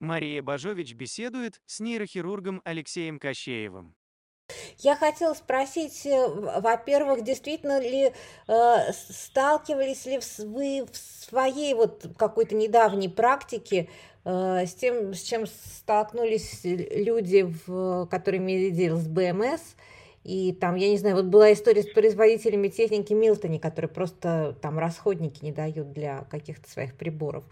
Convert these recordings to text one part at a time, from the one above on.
Мария Бажович беседует с нейрохирургом Алексеем Кощеевым. Я хотела спросить, э, во-первых, действительно ли э, сталкивались ли вы в своей вот какой-то недавней практике э, с тем, с чем столкнулись люди, в, дело с БМС, и там, я не знаю, вот была история с производителями техники Милтони, которые просто там расходники не дают для каких-то своих приборов.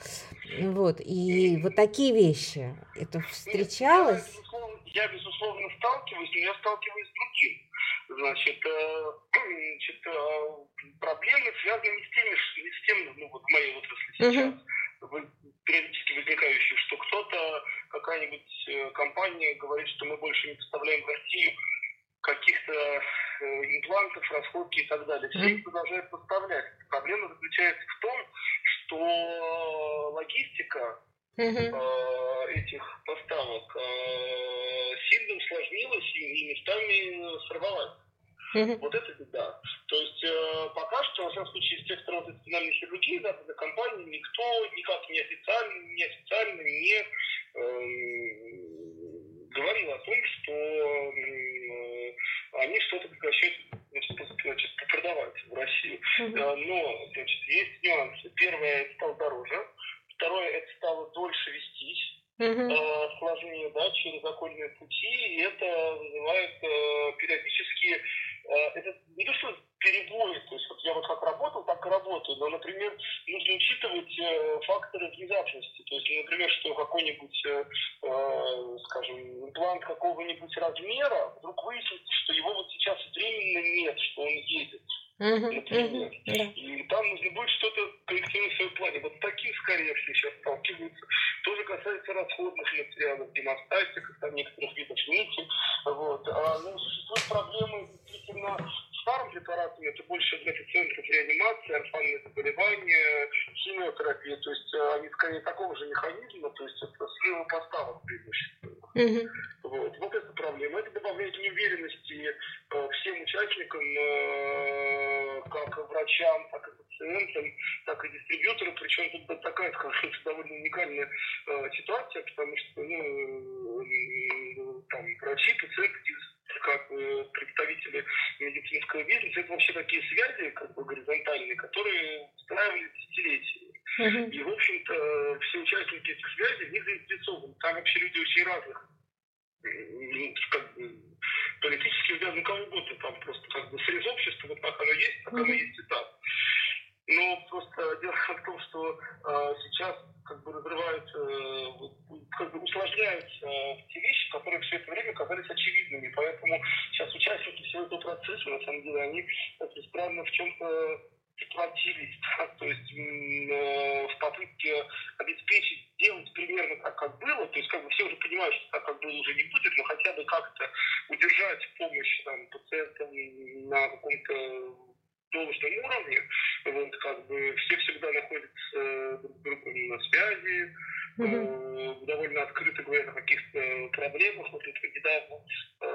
Вот. И вот такие вещи. Это встречалось? Я, безусловно, я, безусловно, сталкиваюсь, но я сталкиваюсь с другим. Значит, э, значит э, проблемы связаны не с теми, не с тем, ну вот в моей отрасли сейчас, uh-huh. периодически возникающие, что кто-то, какая-нибудь э, компания говорит, что мы больше не поставляем в Россию каких-то э, имплантов, расходки и так далее. Все их продолжают поставлять. Проблема заключается в том, что логистика э, этих поставок э, сильно усложнилась и, местами сорвалась. Вот это беда. То есть э, пока что, во всяком случае, из тех, кто работает в спинальной хирургии, западной компании, никто никак не официально, не официально не э, говорил о том, что они что-то прекращают значит, продавать в Россию. Mm-hmm. Но значит, есть нюансы. Первое, это стало дороже. Второе, это стало дольше вестись. Uh-huh. сложнее, да, через окольные пути, и это вызывает э, периодически, э, это не то, что перебои, то есть вот я вот как работал, так и работаю, но, например, нужно учитывать э, факторы внезапности, то есть, например, что какой-нибудь, э, э, скажем, имплант какого-нибудь размера, Mm-hmm. Врачам, так и пациентам, так и дистрибьюторам. Причем тут такая, скажем, довольно уникальная ситуация, потому что ну, там, врачи, пациенты как бы представители медицинского бизнеса, это вообще такие связи, как бы горизонтальные, которые устраивали десятилетиями. Uh-huh. И, в общем-то, все участники этих связей в них заинтересованы. Там вообще люди очень разных как бы, политически взгляд, ну кого угодно, там просто как бы срез общества, вот так оно есть, так оно есть и так. Но просто дело в том, что э, сейчас как бы разрываются, э, как бы усложняются э, те вещи, которые все это время казались очевидными. Поэтому сейчас участники всего этого процесса, на самом деле, они исправно в чем-то сплотились, да? то есть э, в попытке обеспечить, сделать примерно так, как было, то есть как бы все уже понимают, что так, как было, уже не будет, но хотя бы как-то удержать помощь там, пациентам на каком-то должном уровне, вот, как бы все всегда находятся друг с другом на связи, mm-hmm. э, довольно открыто говорят о каких-то проблемах. Вот это недавно э,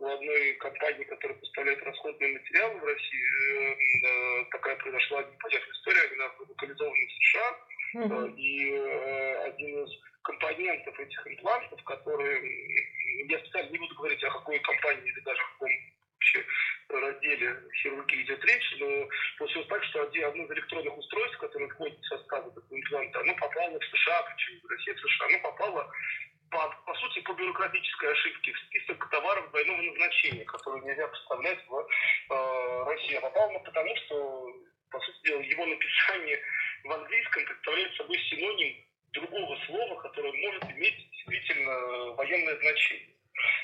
у одной компании, которая поставляет расходные материалы в России, э, такая произошла непонятная история, она локализована в США, mm-hmm. и э, один из компонентов этих имплантов, которые, я специально не буду говорить о какой компании или даже о каком вообще разделе хирургии идет речь, но получилось так, что одно из электронных устройств, которое входит в состав этого импланта, оно попало в США, причем в России, в США, оно попало по, по сути, по бюрократической ошибке в список товаров двойного назначения, которые нельзя поставлять в э, Россию. А попало потому, что, по сути дела, его написание в английском представляет собой синоним другого слова, которое может иметь действительно военное значение.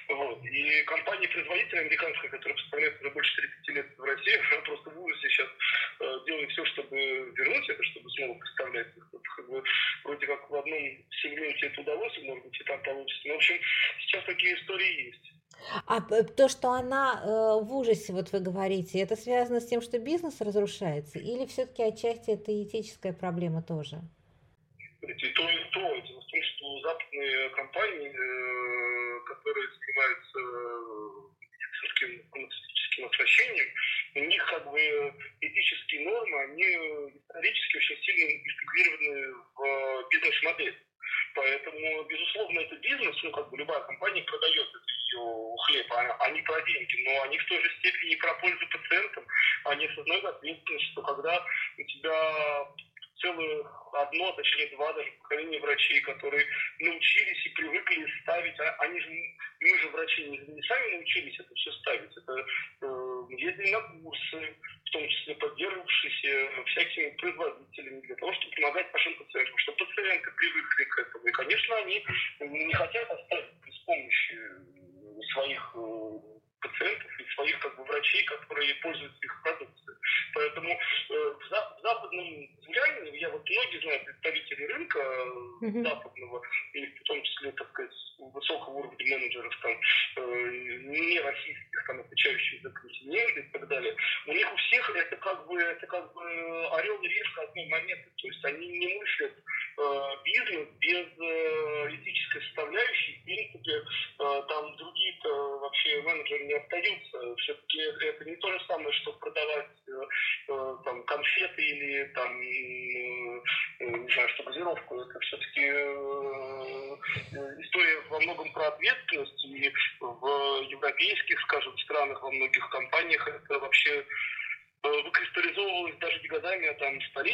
Вот. И компания-производитель американская, которая поставляет уже больше 30 лет в России, она просто в ужасе сейчас э, делает все, чтобы вернуть это, чтобы снова поставлять. Вот, как бы, вроде как в одном сегменте это удалось, может быть, и там получится. Но, в общем, сейчас такие истории есть. А то, что она э, в ужасе, вот вы говорите, это связано с тем, что бизнес разрушается, или все-таки отчасти это этическая проблема тоже? И то, и то. Дело в том, что западные компании э, которые занимаются э, медицинским фармацевтическим оснащением, у них как бы этические нормы, они исторически очень сильно интегрированы в бизнес бизнес-модель. Поэтому, безусловно, это бизнес, ну, как бы любая компания продает ее не про деньги, но они в той же степени про пользу пациентам, они осознают ответственность, что когда у тебя целое одно, точнее два даже поколения врачей, которые научились и привыкли ставить, а они же, мы же врачи не, не сами научились это все ставить, это э, ездили на курсы, пользуются их продукцией. Поэтому э, в, за, в западном влиянии, я вот многие знаю представители рынка mm-hmm. западного, и в том числе, так сказать, высокого уровня менеджеров, там, э, не российских, там, отвечающих за континент и так далее, у них у всех это как бы, это как бы орел и решка одной монеты.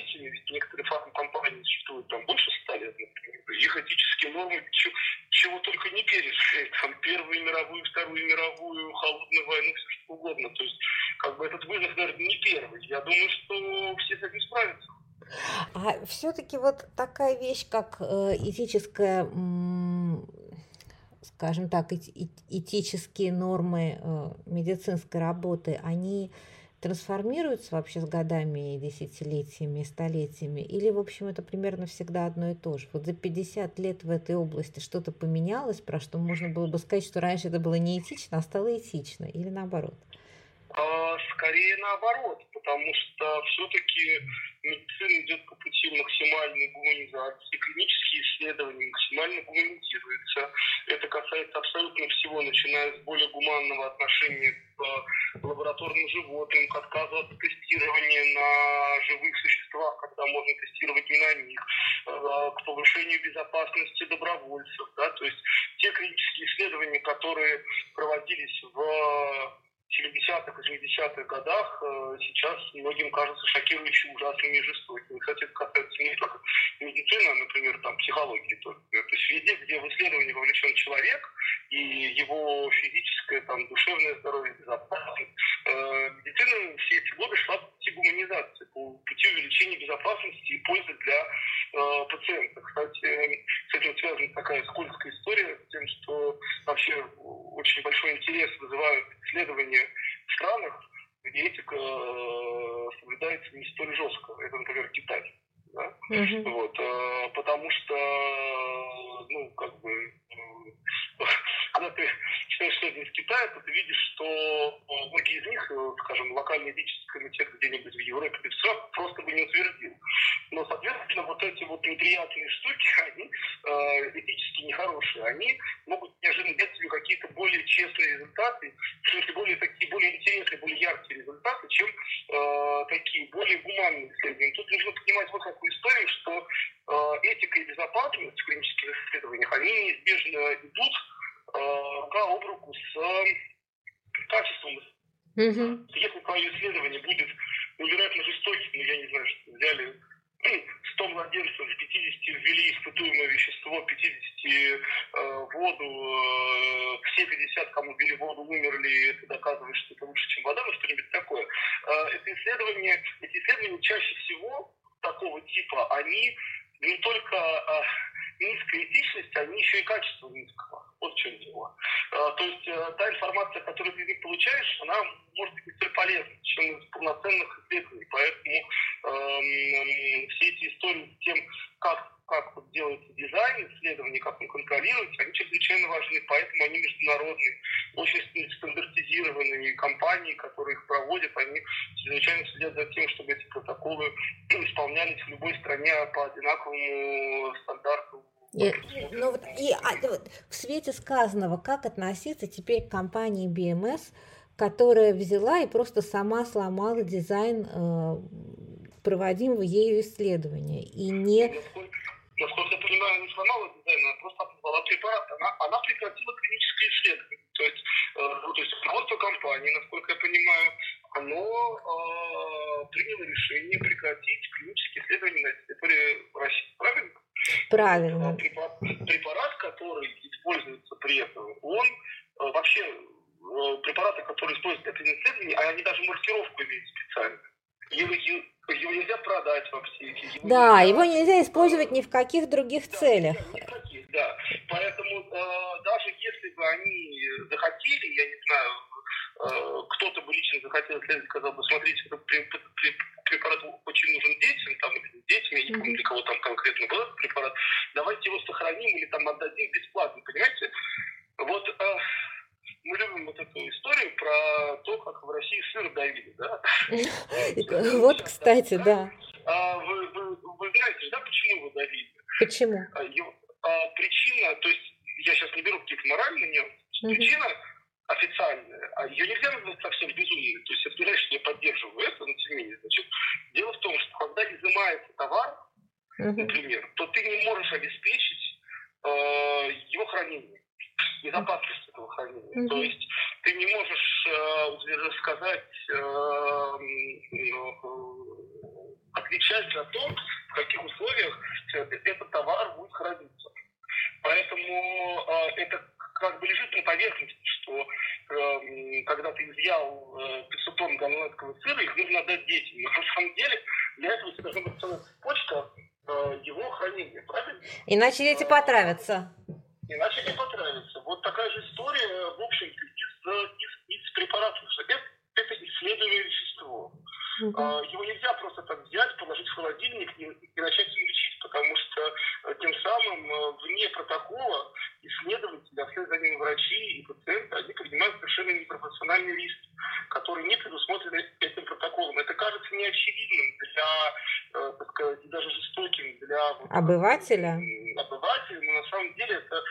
Столетиями, ведь некоторые фармкомпании существуют там больше ста лет, например. Их этические нормы чего, чего только не пережили. Там Первую мировую, Вторую мировую, Холодную войну, все что угодно. То есть, как бы этот вызов, наверное, не первый. Я думаю, что все с этим справятся. А все-таки вот такая вещь, как э, этическая, скажем так, этические нормы э, медицинской работы, они трансформируется вообще с годами, десятилетиями, столетиями? Или, в общем, это примерно всегда одно и то же? Вот за 50 лет в этой области что-то поменялось, про что можно было бы сказать, что раньше это было неэтично, а стало этично? Или наоборот? А, скорее наоборот, потому что все-таки медицина идет по пути максимальной гуманизации, клинические исследования максимально гуманизируются. Это касается абсолютно всего, начиная с более гуманного отношения к лабораторным животным, к отказу от тестирования на живых существах, когда можно тестировать не на них, э, к повышению безопасности добровольцев. Да? То есть те клинические исследования, которые проводились в 70-х, 80-х годах э, сейчас многим кажется шокирующе ужасными и жестокими. Кстати, это касается не только медицины, а, например, там, психологии. Только. То есть везде, где в исследовании вовлечен человек и его физическое, там, душевное здоровье, безопасность, медицина все эти годы шла по пути гуманизации, по пути увеличения безопасности и пользы для э, пациента. Кстати, с этим связана такая скользкая история, с тем, что вообще очень большой интерес вызывают исследования в странах, где этика э, соблюдается не столь жестко. Это, например, Китай. Да? Mm-hmm. Вот, э, потому что, ну, как бы, читаешь исследования из Китая, то ты видишь, что многие из них, скажем, локальный этический комитет где-нибудь в Европе все просто бы не утвердил. Но, соответственно, вот эти вот неприятные штуки, они э, этически нехорошие. Они могут неожиданно дать себе какие-то более честные результаты, в смысле более такие, более интересные, более яркие результаты, чем э, такие более гуманные исследования. Тут нужно понимать вот какую историю, что э, этика и безопасность в клинических исследованиях, они неизбежно идут э, рука об руку с э, качеством Угу. Если твое исследование будет невероятно жестоким, ну, я не знаю, что взяли 100 младенцев, 50 ввели испытуемое вещество, 50 э, воду, э, все 50, кому ввели воду, умерли, это доказывает, что это лучше, чем вода, ну что-нибудь такое. Э, это исследования, эти исследования чаще всего такого типа, они не только э, низкая этичность, они еще и качество низкого. Вот в чем дело. А, то есть э, та информация, которую ты получаешь, она может быть не полезна, чем из полноценных исследований. Поэтому э, все эти истории с тем, как, как вот делается дизайн исследований, как он контролируется, они чрезвычайно важны. Поэтому они международные, очень стандартизированные компании, которые их проводят, они чрезвычайно следят за тем, чтобы протоколы исполнялись в любой стране по одинаковому стандарту и, ну, вот, и а, вот, в свете сказанного, как относиться теперь к компании BMS, которая взяла и просто сама сломала дизайн э, проводимого ею исследования. И не... Насколько, насколько я понимаю, сломала дизайн, она просто обозвала препарат. Она, она прекратила клиническое исследование. То есть, э, ну, то есть руководство компании, насколько я понимаю, оно э, приняло решение прекратить клинические исследования на территории России. Правильно? Правильно. Препарат, препарат, который используется при этом, он э, вообще э, препараты, которые используются для исследований, они даже маркировку имеют специально. Его, его нельзя продать в аптеке. Его да, нельзя... его нельзя использовать ни в каких других да, целях. Ни в каких, да. Поэтому э, даже если бы они захотели, я не знаю, кто-то бы лично захотел исследовать, сказал бы, смотрите, этот препарат очень нужен детям, там, или детям, я не помню, для кого там конкретно был этот препарат, давайте его сохраним или там отдадим бесплатно, понимаете? Вот э, мы любим вот эту историю про то, как в России сыр давили, да? Вот, кстати, да. А вы знаете, да, почему его давили? Почему? А, а, причина, то есть я сейчас не беру какие-то моральные нюансы, причина официальная, а ее нельзя назвать совсем безумной. То есть я сказать, что я поддерживаю это, но тем не менее. Значит, дело в том, что когда изымается товар, например, то ты не можешь обеспечить э, его хранение безопасность этого хранения. Mm-hmm. То есть ты не можешь э, сказать, э, э, отвечать за то, в каких условиях этот товар будет храниться. Поэтому э, это как бы лежит на поверхности, что э, когда ты изъял э, 500 тонн голландского сыра, их нужно отдать детям. Но на самом деле для этого должна быть целая цепочка э, его хранения, правильно? Иначе дети потравятся иначе не потравится. Вот такая же история, в общем-то, из, из, из препаратов. Это, это исследуемое вещество. Uh-huh. Его нельзя просто так взять, положить в холодильник и, и начать им лечить, потому что э, тем самым э, вне протокола исследователи, а вслед за ними врачи и пациенты, они принимают совершенно непропорциональный риск, который не предусмотрен этим протоколом. Это кажется неочевидным для, э, так сказать, даже жестоким для... Обывателя, но на самом деле это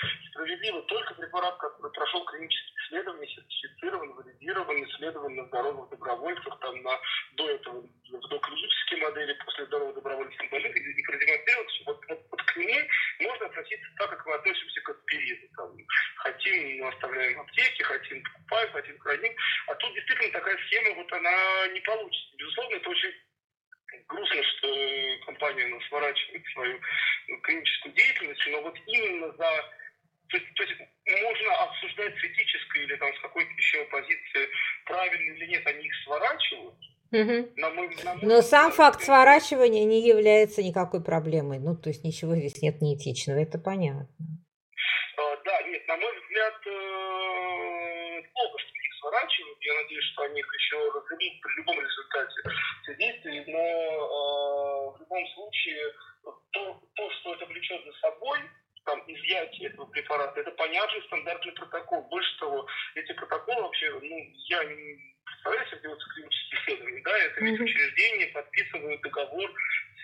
справедливо. Только препарат, который прошел клинические исследования, сертифицирован, валидирован, исследован на здоровых добровольцах, там, на, до этого в доклинические модели, после здоровых добровольцев больных, и, и продемонстрировать, что вот, вот, вот к нему можно относиться так, как мы относимся к аспирину. Там, хотим, оставляем в аптеке, хотим, покупаем, хотим, храним. А тут действительно такая схема, вот она не получится. Безусловно, это очень грустно, что компания у нас сворачивает свою клиническую деятельность, но вот именно за то есть, то есть можно обсуждать с этической или там с какой-то еще позиции, правильно или нет, они их сворачивают. На мой, на мой Но сам факт сворачивания не является никакой проблемой. Ну, то есть ничего здесь нет неэтичного, это понятно. А, да, нет, на мой взгляд, э, плохо, что их сворачивают. Я надеюсь, что они их еще разгребут при любом результате действий, но э, в любом случае то, то, что это влечет за собой, там, изъятие этого препарата, это понятный стандартный протокол. Больше того, эти протоколы вообще, ну, я не если делаются исследования, да, это ведь учреждение подписывают договор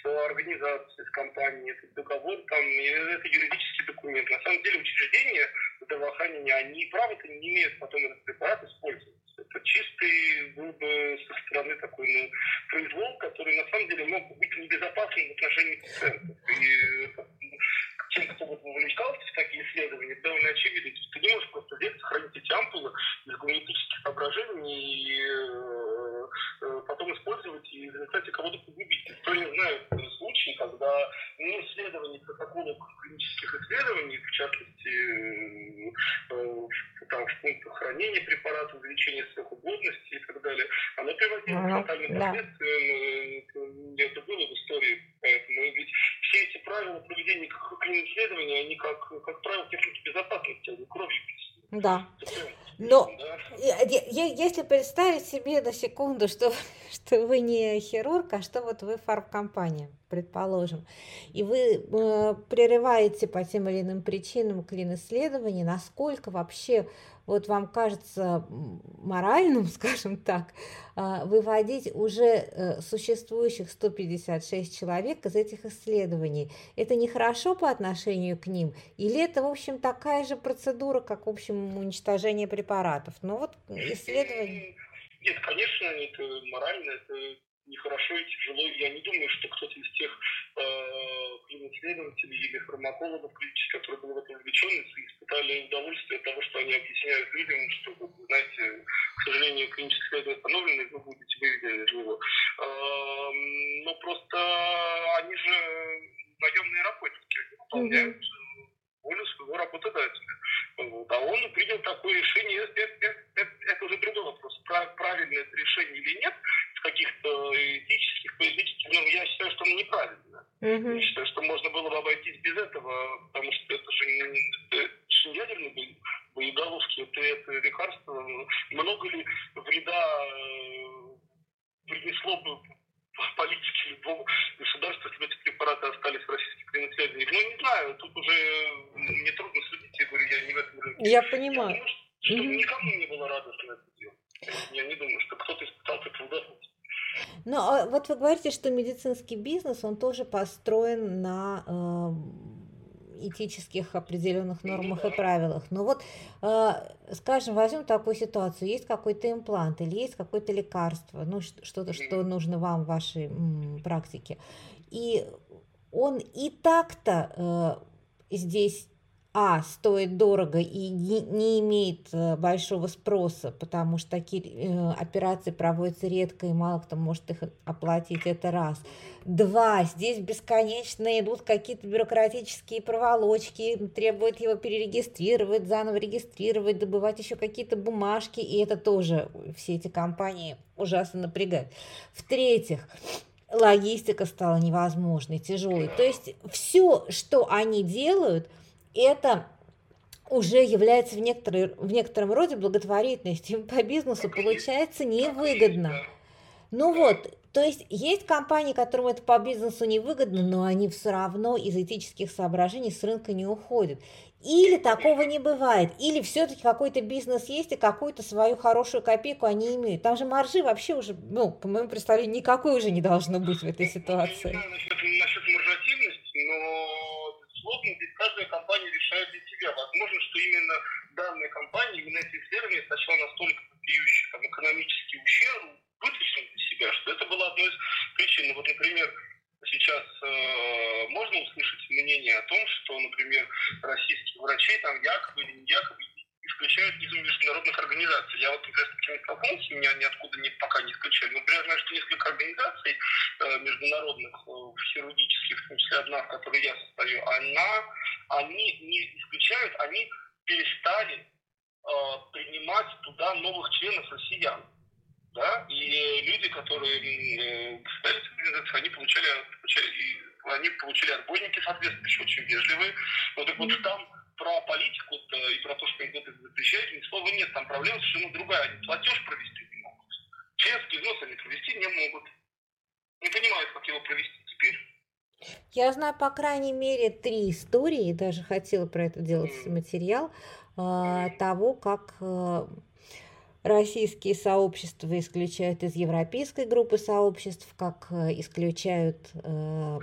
с организацией, с компанией, этот договор, там, это юридический документ. На самом деле учреждения здравоохранения, они право-то не имеют потом этот препарат использовать. Это чистый был бы со стороны такой ну, произвол, который на самом деле мог быть небезопасным в отношении пациентов. И вовлекался в такие исследования, довольно очевидно. Ты не можешь просто взять, сохранить эти ампулы из гуманитических соображений и э, э, потом использовать и в результате кого-то погубить. Кто не знает случаи, когда не исследование протоколов клинических исследований, в частности, э, там, в пунктах хранения препаратов, увеличения срока годности и так далее, оно приводило к фатальным последствиям. Это было в истории. Поэтому ведь все эти правила проведения исследований, они как, как правило, техники безопасности, они кровью да. Но если представить себе на секунду, что, что вы не хирург, а что вот вы фармкомпания, предположим, и вы э, прерываете по тем или иным причинам клин-исследования, насколько вообще вот вам кажется моральным, скажем так, а, выводить уже э, существующих 156 человек из этих исследований. Это нехорошо по отношению к ним? Или это, в общем, такая же процедура, как, в общем, уничтожение препаратов? Ну вот исследование... Нет, конечно, это морально, это нехорошо и тяжело. Я не думаю, что кто-то из тех э, исследователей или фармакологов, которые были в этом увлечены, испытали удовольствие от того, что они объясняют людям, что, знаете, к сожалению, клиническое исследование остановлено, и вы будете выведены из него. Э, но просто они же наемные работники, они выполняют mm-hmm. Волю своего работодателя. Вот. А он принял такое решение, это, это, это, это уже другой вопрос, правильное это решение или нет, каких-то этических, политических, ну, я считаю, что оно неправильно. Mm-hmm. Я считаю, что можно было бы обойтись без этого, потому что это же не, это ядерные боеголовки, это, это лекарство. Много ли вреда э, принесло бы политике любого государства, если бы эти препараты остались в российских клиноцелях? Ну, не знаю, тут уже мне трудно судить, я говорю, я не в этом рынке. Я понимаю. Я думаю, что, что mm-hmm. никому не было радостно это делать. Я не думаю, что кто-то испытал труда ну, а вот вы говорите, что медицинский бизнес, он тоже построен на э, этических определенных нормах и правилах. Но вот, э, скажем, возьмем такую ситуацию, есть какой-то имплант или есть какое-то лекарство, ну, что-то, что нужно вам в вашей м, практике, и он и так-то э, здесь а, стоит дорого и не, имеет э, большого спроса, потому что такие э, операции проводятся редко, и мало кто может их оплатить, это раз. Два, здесь бесконечно идут какие-то бюрократические проволочки, требуют его перерегистрировать, заново регистрировать, добывать еще какие-то бумажки, и это тоже все эти компании ужасно напрягают. В-третьих, логистика стала невозможной, тяжелой. То есть все, что они делают – это уже является в, в некотором роде благотворительностью. По бизнесу получается невыгодно. Ну вот, то есть есть компании, которым это по бизнесу невыгодно, но они все равно из этических соображений с рынка не уходят. Или такого не бывает, или все-таки какой-то бизнес есть, и какую-то свою хорошую копейку они имеют. Там же маржи вообще уже, ну, по моему представлению, никакой уже не должно быть в этой ситуации. Я не знаю насчет, насчет маржативности, но безусловно, здесь каждая компания решает для себя. Возможно, что именно данная компания, именно эти исследования сначала настолько вопиющий там, экономический ущерб вытащили для себя, что это было одной из причин. Вот, например, сейчас э, можно услышать мнение о том, что, например, российские врачи там якобы или не якобы исключают из международных организаций. Я вот, например, с таким столкнулся, меня ниоткуда не, пока не исключали. Но, например, я знаю, что несколько организаций э, международных, э, хирургических, в том числе одна, в которой я состою, она, они не исключают, они перестали э, принимать туда новых членов россиян. Да? И люди, которые э, организации, они получали, получали, они получили отбойники соответствующие, очень вежливые. Но так вот там про политику и про то, что им это запрещают, ни слова нет. Там проблема совершенно другая. Они платеж провести не могут. Членский взнос они провести не могут. Не понимают, как его провести теперь. Я знаю, по крайней мере, три истории, даже хотела про это делать mm. материал, э, того, как э, российские сообщества исключают из европейской группы сообществ, как э, исключают э,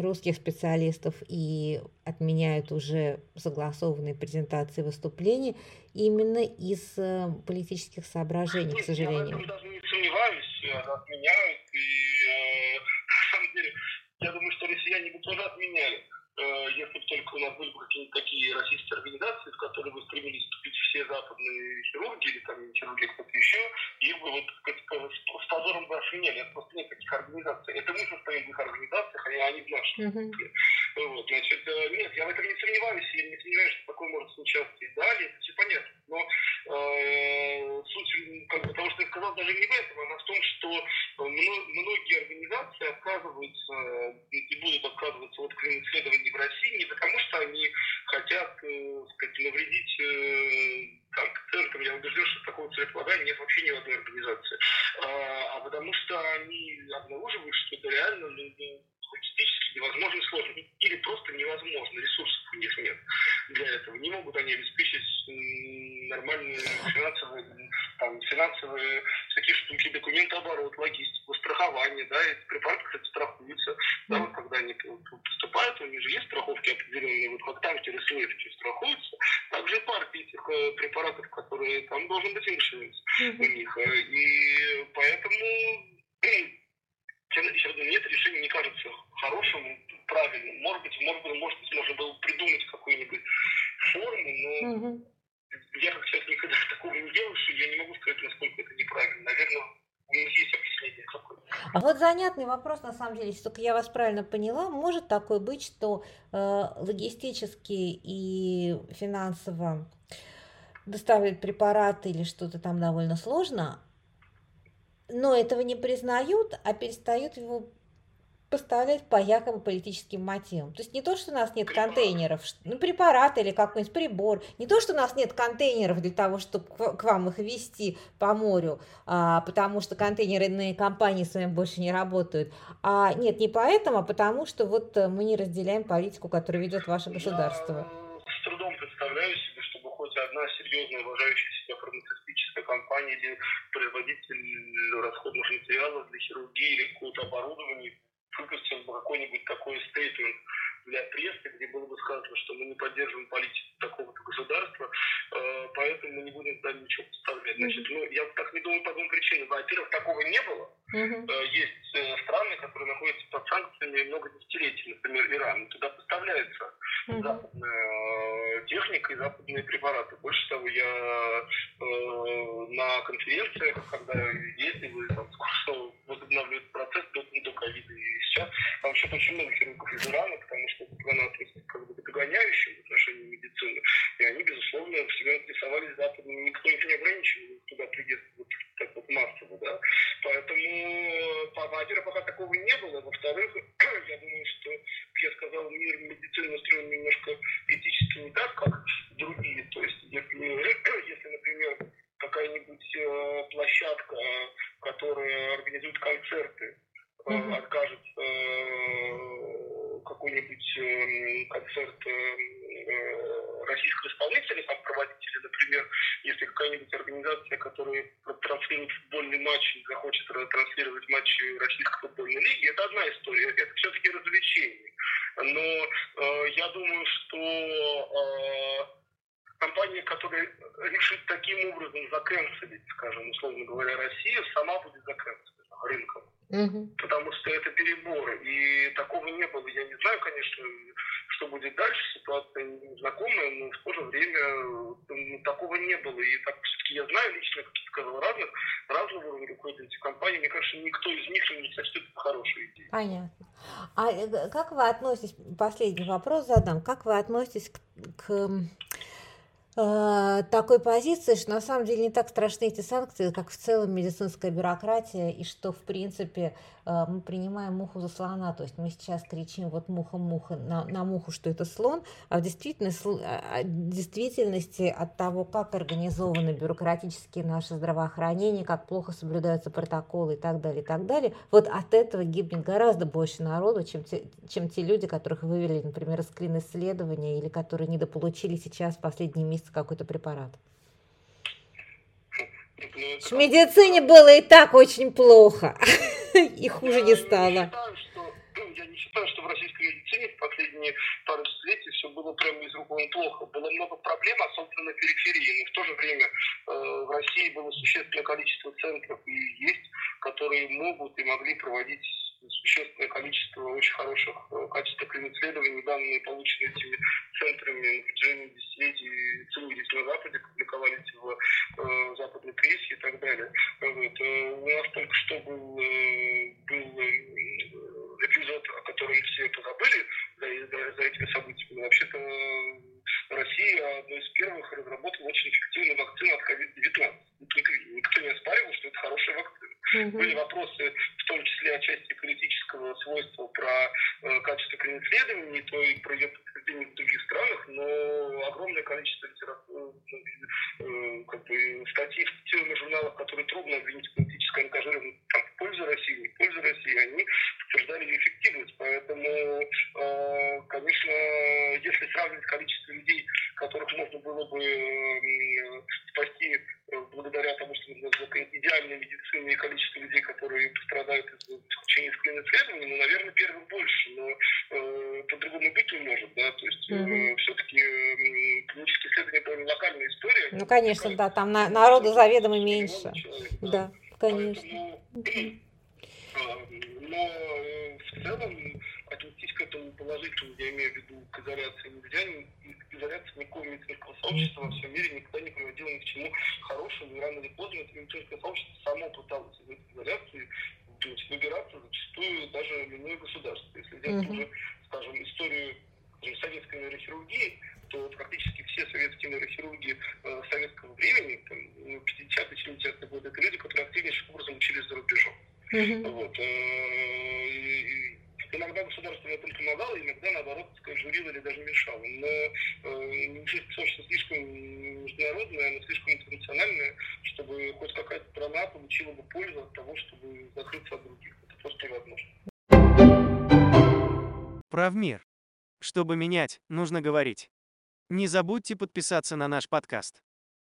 русских специалистов и отменяют уже согласованные презентации выступлений именно из э, политических соображений, Нет, к сожалению. Я даже не сомневаюсь, отменяют, и э, на самом деле я думаю, что россияне бы тоже отменяли Э, если бы только у нас были бы какие-нибудь такие российские организации, в которые бы стремились вступить все западные хирурги или там хирурги кто-то еще, их бы вот сказать, с позором бы отменяли. Это просто нет таких организаций. Это мы состоим в их организациях, а они в наших. Uh-huh. Вот, значит, э, нет, я в этом не сомневаюсь, я не сомневаюсь, что такое может случаться и далее, это все понятно. Но э, суть как бы, того, что я сказал, даже не в этом, она в том, что многие организации отказываются и будут отказываться от исследований в России не потому, что они хотят, э, сказать, навредить э, там, пациентам. Я убежден, что такого целеполагания нет вообще ни в одной организации. А, а потому что они обнаруживают, что это реально ну, ну логистически невозможно сложно. Или просто невозможно. Ресурсов у них нет для этого. Не могут они обеспечить нормальные финансовые, там, финансовые всякие штуки, документооборот, логистику, страхование, да, эти препараты, кстати, страхуются, да, вот когда они поэтому есть страховки определенные, вот как танкеры с нефтью страхуются, также партии этих э, препаратов, которые там должен быть иншуренс у них. Э, и поэтому сейчас мне это решение не кажется хорошим, правильным. Может быть, может быть, может быть, можно было придумать какую-нибудь форму, но. А вот занятный вопрос, на самом деле, если только я вас правильно поняла, может такое быть, что э, логистически и финансово доставить препараты или что-то там довольно сложно, но этого не признают, а перестают его поставлять по якобы политическим мотивам. То есть не то, что у нас нет контейнеров, ну, препарат или какой-нибудь прибор, не то, что у нас нет контейнеров для того, чтобы к вам их везти по морю, а, потому что контейнерные компании с вами больше не работают, а нет, не поэтому, а потому что вот э, мы не разделяем политику, которую ведет ваше государство. Я с трудом представляю себе, чтобы хоть одна серьезная уважающая себя фармацевтическая компания или производитель расходных материалов для хирургии или какого-то оборудования выпустил бы какой-нибудь такой стейтмент для прессы, где было бы сказано, что мы не поддерживаем политику такого-то государства, э, поэтому мы не будем туда ничего поставлять. Значит, ну, я так не думаю по двум причинам. Во-первых, такого не было. Организует концерты, mm-hmm. откажется э, какой-нибудь э, концерт российского исполнителя там проводить, или, например, если какая-нибудь организация, которая транслирует футбольный матч, захочет транслировать матч российской футбольной лиги, это одна история, это все-таки развлечение. Но э, я думаю, что э, компания, которая решит таким образом заканцелить, скажем, условно говоря, Россию, сама будет заканцелить рынком. Угу. Потому что это переборы. И такого не было. Я не знаю, конечно, что будет дальше. Ситуация незнакомая, но в то же время ну, такого не было. И так все-таки я знаю лично, как я сказал, разных, разного уровня руководителей компании. Мне кажется, никто из них не сочтет хорошей идеей. Понятно. А э, как вы относитесь, последний вопрос задам, как вы относитесь к, к Э, такой позиции, что на самом деле не так страшны эти санкции, как в целом медицинская бюрократия, и что, в принципе, э, мы принимаем муху за слона, то есть мы сейчас кричим вот муха-муха на, на муху, что это слон, а в действительности, а, а, действительности от того, как организовано бюрократически наше здравоохранение, как плохо соблюдаются протоколы и так далее, и так далее, вот от этого гибнет гораздо больше народу, чем те, чем те люди, которых вывели, например, из клин-исследования или которые недополучили сейчас последние месяцы какой-то препарат. Ну, в медицине было и так очень плохо, и хуже не стало. Ну, я не считаю, что в российской медицине в последние пару десятилетий все было прямо из рук вон плохо. Было много проблем, особенно на периферии, но в то же время э, в России было существенное количество центров и есть, которые могут и могли проводить существенное количество очень хороших э, качественных исследований, данные, полученные этими центрами на протяжении десятилетий, ценились на Западе, публиковались в э, западной прессе и так далее. Вот. Э, у нас только что был, э, был эпизод, о котором все позабыли за, за, за этими событиями. Вообще-то Россия одной из первых разработала очень эффективную вакцину от COVID-19. Никто не оспаривал, что это хорошая вакцина. Угу. Были вопросы, в том числе отчасти политического свойства про э, качество исследований, то и про ее подтверждение в других странах, но огромное количество литературы, э, э, как бы, статей в тех журналах, которые трудно обвинить политическое ангажирование там, в пользу России, не в пользу России, они подтверждали ее эффективность. Поэтому, э, конечно, если сравнивать количество людей, которых можно было бы э, спасти э, благодаря тому, что идеальной медицине и количество людей, которые пострадают из исключения из исследований, ну, наверное, первых больше, но э, по-другому быть не может, да, то есть mm-hmm. все-таки э, клинические исследования довольно локальная история. Ну, конечно, да, там на, народу заведомо меньше. Человек, да. да, конечно. Поэтому, но в целом отнестись к этому положительно, я имею в виду к изоляции нельзя, изоляция никакого медицинского сообщества во всем мире никогда не приводила ни к чему хорошему, и рано или поздно это медицинское сообщество само пыталось из этой изоляции значит, выбираться зачастую даже иное государство. Если взять уже, скажем, историю скажем, советской нейрохирургии, то практически все советские нейрохирурги э, советского времени, там, ну, 50-70-е годы, это люди, которые активнейшим образом учились за рубежом. Мгм. Вот. э, Чтобы менять, нужно говорить. Не забудьте подписаться на наш подкаст.